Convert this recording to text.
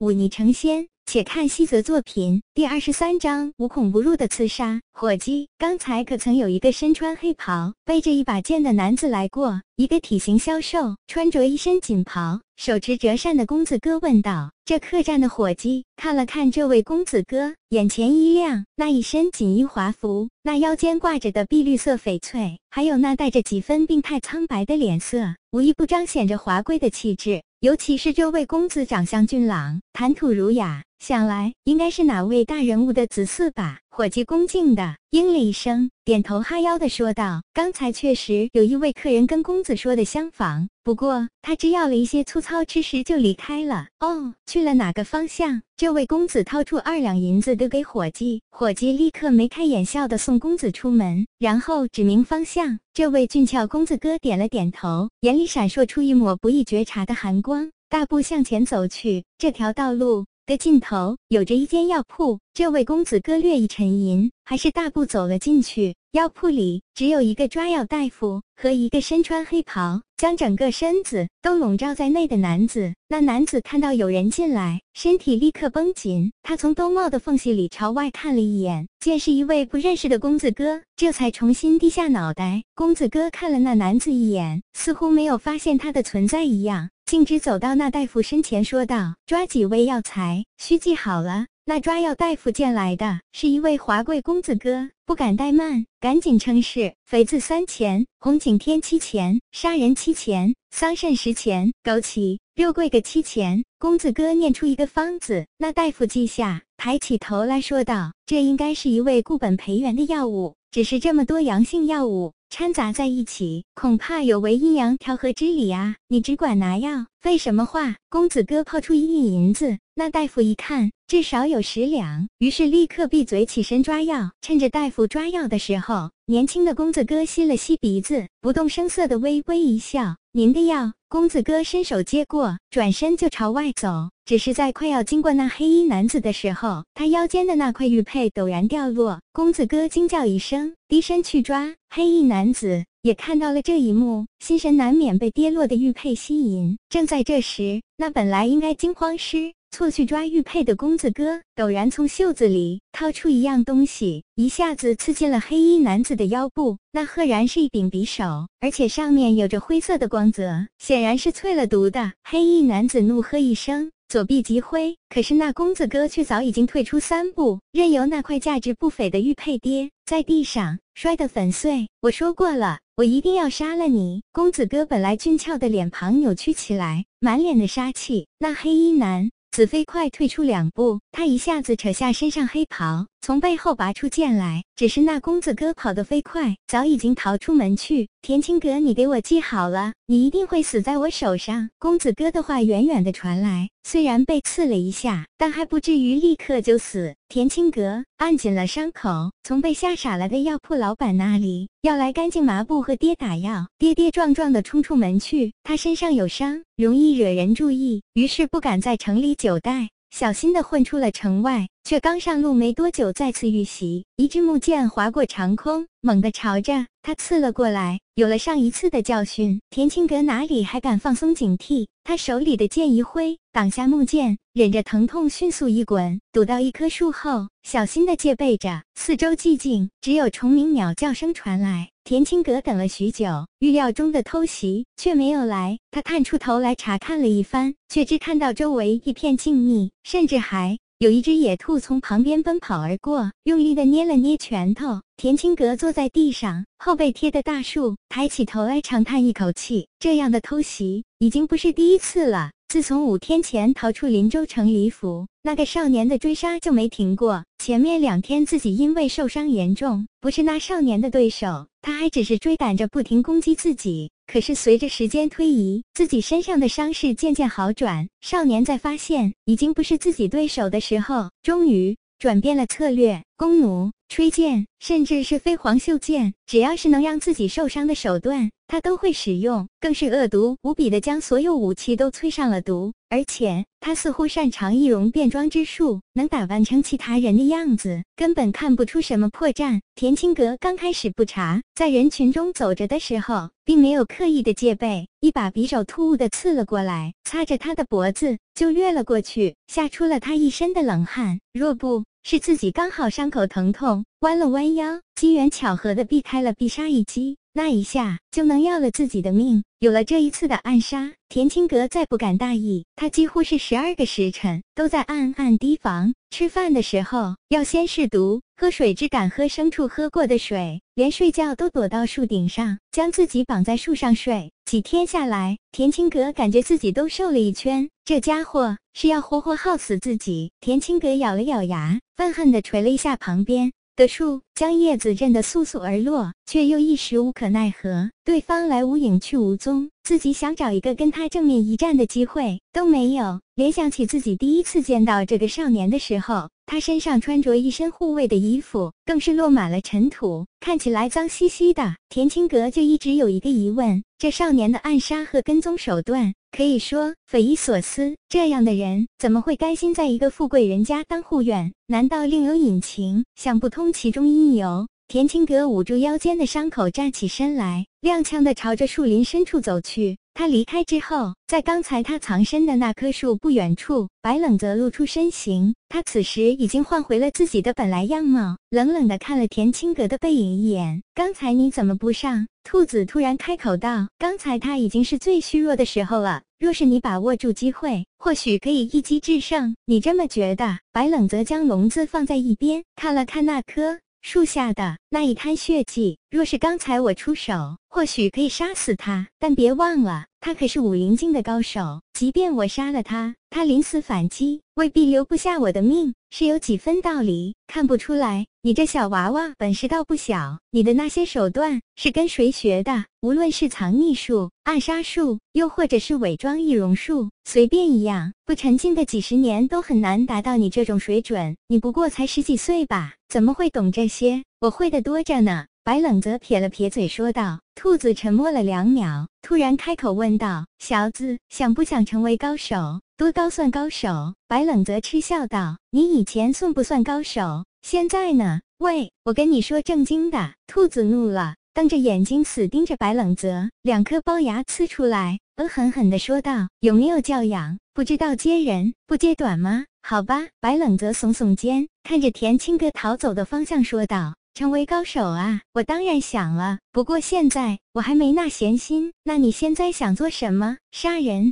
忤逆成仙。且看西泽作品第二十三章无孔不入的刺杀。伙计，刚才可曾有一个身穿黑袍、背着一把剑的男子来过？一个体型消瘦、穿着一身锦袍、手持折扇的公子哥问道。这客栈的伙计看了看这位公子哥，眼前一亮。那一身锦衣华服，那腰间挂着的碧绿色翡翠，还有那带着几分病态苍白的脸色，无一不彰显着华贵的气质。尤其是这位公子长相俊朗，谈吐儒雅。想来应该是哪位大人物的子嗣吧？伙计恭敬的应了一声，点头哈腰的说道：“刚才确实有一位客人跟公子说的相仿，不过他只要了一些粗糙吃食就离开了。哦，去了哪个方向？”这位公子掏出二两银子丢给伙计，伙计立刻眉开眼笑的送公子出门，然后指明方向。这位俊俏公子哥点了点头，眼里闪烁出一抹不易觉察的寒光，大步向前走去。这条道路。的尽头有着一间药铺，这位公子哥略一沉吟，还是大步走了进去。药铺里只有一个抓药大夫和一个身穿黑袍、将整个身子都笼罩在内的男子。那男子看到有人进来，身体立刻绷紧。他从兜帽的缝隙里朝外看了一眼，见是一位不认识的公子哥，这才重新低下脑袋。公子哥看了那男子一眼，似乎没有发现他的存在一样。径直走到那大夫身前，说道：“抓几味药材，须记好了。”那抓药大夫见来的是一位华贵公子哥，不敢怠慢，赶紧称是：“肥字三钱，红景天七钱，杀人七钱，桑葚十钱，枸杞、肉桂各七钱。”公子哥念出一个方子，那大夫记下，抬起头来说道：“这应该是一味固本培元的药物，只是这么多阳性药物。”掺杂在一起，恐怕有违阴阳调和之理啊！你只管拿药，废什么话？公子哥抛出一锭银子，那大夫一看，至少有十两，于是立刻闭嘴起身抓药。趁着大夫抓药的时候，年轻的公子哥吸了吸鼻子，不动声色的微微一笑：“您的药。”公子哥伸手接过，转身就朝外走。只是在快要经过那黑衣男子的时候，他腰间的那块玉佩陡然掉落。公子哥惊叫一声，低身去抓。黑衣男子也看到了这一幕，心神难免被跌落的玉佩吸引。正在这时，那本来应该惊慌失。措去抓玉佩的公子哥，陡然从袖子里掏出一样东西，一下子刺进了黑衣男子的腰部。那赫然是一柄匕首，而且上面有着灰色的光泽，显然是淬了毒的。黑衣男子怒喝一声。左臂即挥，可是那公子哥却早已经退出三步，任由那块价值不菲的玉佩跌在地上，摔得粉碎。我说过了，我一定要杀了你！公子哥本来俊俏的脸庞扭曲起来，满脸的杀气。那黑衣男。子飞快退出两步，他一下子扯下身上黑袍，从背后拔出剑来。只是那公子哥跑得飞快，早已经逃出门去。田青阁，你给我记好了，你一定会死在我手上。公子哥的话远远的传来，虽然被刺了一下，但还不至于立刻就死。田青阁按紧了伤口，从被吓傻了的药铺老板那里要来干净麻布和跌打药，跌跌撞撞的冲出门去。他身上有伤，容易惹人注意，于是不敢在城里久待。小心地混出了城外，却刚上路没多久，再次遇袭。一支木剑划过长空，猛地朝着他刺了过来。有了上一次的教训，田青阁哪里还敢放松警惕？他手里的剑一挥，挡下木剑，忍着疼痛迅速一滚，躲到一棵树后，小心地戒备着。四周寂静，只有虫鸣鸟叫声传来。田青阁等了许久，预料中的偷袭却没有来。他探出头来查看了一番，却只看到周围一片静谧，甚至还有一只野兔从旁边奔跑而过，用力的捏了捏拳头。田青阁坐在地上，后背贴的大树，抬起头来长叹一口气。这样的偷袭已经不是第一次了。自从五天前逃出林州城李府，那个少年的追杀就没停过。前面两天自己因为受伤严重，不是那少年的对手，他还只是追赶着不停攻击自己。可是随着时间推移，自己身上的伤势渐渐好转，少年在发现已经不是自己对手的时候，终于转变了策略，弓弩、吹箭，甚至是飞黄袖箭，只要是能让自己受伤的手段。他都会使用，更是恶毒无比的将所有武器都淬上了毒。而且他似乎擅长易容变装之术，能打扮成其他人的样子，根本看不出什么破绽。田青阁刚开始不查，在人群中走着的时候，并没有刻意的戒备，一把匕首突兀的刺了过来，擦着他的脖子就掠了过去，吓出了他一身的冷汗。若不是自己刚好伤口疼痛，弯了弯腰，机缘巧合的避开了必杀一击。那一下就能要了自己的命。有了这一次的暗杀，田青阁再不敢大意。他几乎是十二个时辰都在暗暗提防。吃饭的时候要先试毒，喝水只敢喝牲畜喝过的水，连睡觉都躲到树顶上，将自己绑在树上睡。几天下来，田青阁感觉自己都瘦了一圈。这家伙是要活活耗死自己。田青阁咬了咬牙，愤恨地捶了一下旁边。的树将叶子震得簌簌而落，却又一时无可奈何。对方来无影去无踪，自己想找一个跟他正面一战的机会都没有。联想起自己第一次见到这个少年的时候，他身上穿着一身护卫的衣服，更是落满了尘土，看起来脏兮兮的。田青阁就一直有一个疑问：这少年的暗杀和跟踪手段。可以说匪夷所思，这样的人怎么会甘心在一个富贵人家当护院？难道另有隐情？想不通其中一因由。田青阁捂住腰间的伤口，站起身来，踉跄地朝着树林深处走去。他离开之后，在刚才他藏身的那棵树不远处，白冷则露出身形。他此时已经换回了自己的本来样貌，冷冷地看了田青阁的背影一眼。刚才你怎么不上？兔子突然开口道：“刚才他已经是最虚弱的时候了，若是你把握住机会，或许可以一击制胜。你这么觉得？”白冷则将笼子放在一边，看了看那棵。树下的那一滩血迹，若是刚才我出手，或许可以杀死他。但别忘了，他可是武灵境的高手，即便我杀了他，他临死反击，未必留不下我的命，是有几分道理。看不出来，你这小娃娃本事倒不小。你的那些手段是跟谁学的？无论是藏匿术、暗杀术，又或者是伪装易容术，随便一样，不沉浸个几十年都很难达到你这种水准。你不过才十几岁吧？怎么会懂这些？我会的多着呢。白冷泽撇了撇嘴说道。兔子沉默了两秒，突然开口问道：“小子，想不想成为高手？多高算高手？”白冷泽嗤笑道：“你以前算不算高手？现在呢？喂，我跟你说正经的。”兔子怒了，瞪着眼睛死盯着白冷泽，两颗龅牙呲出来，恶狠狠地说道：“有没有教养？不知道接人不揭短吗？”好吧，白冷泽耸耸肩，看着田青哥逃走的方向说道：“成为高手啊，我当然想了，不过现在我还没那闲心。那你现在想做什么？杀人？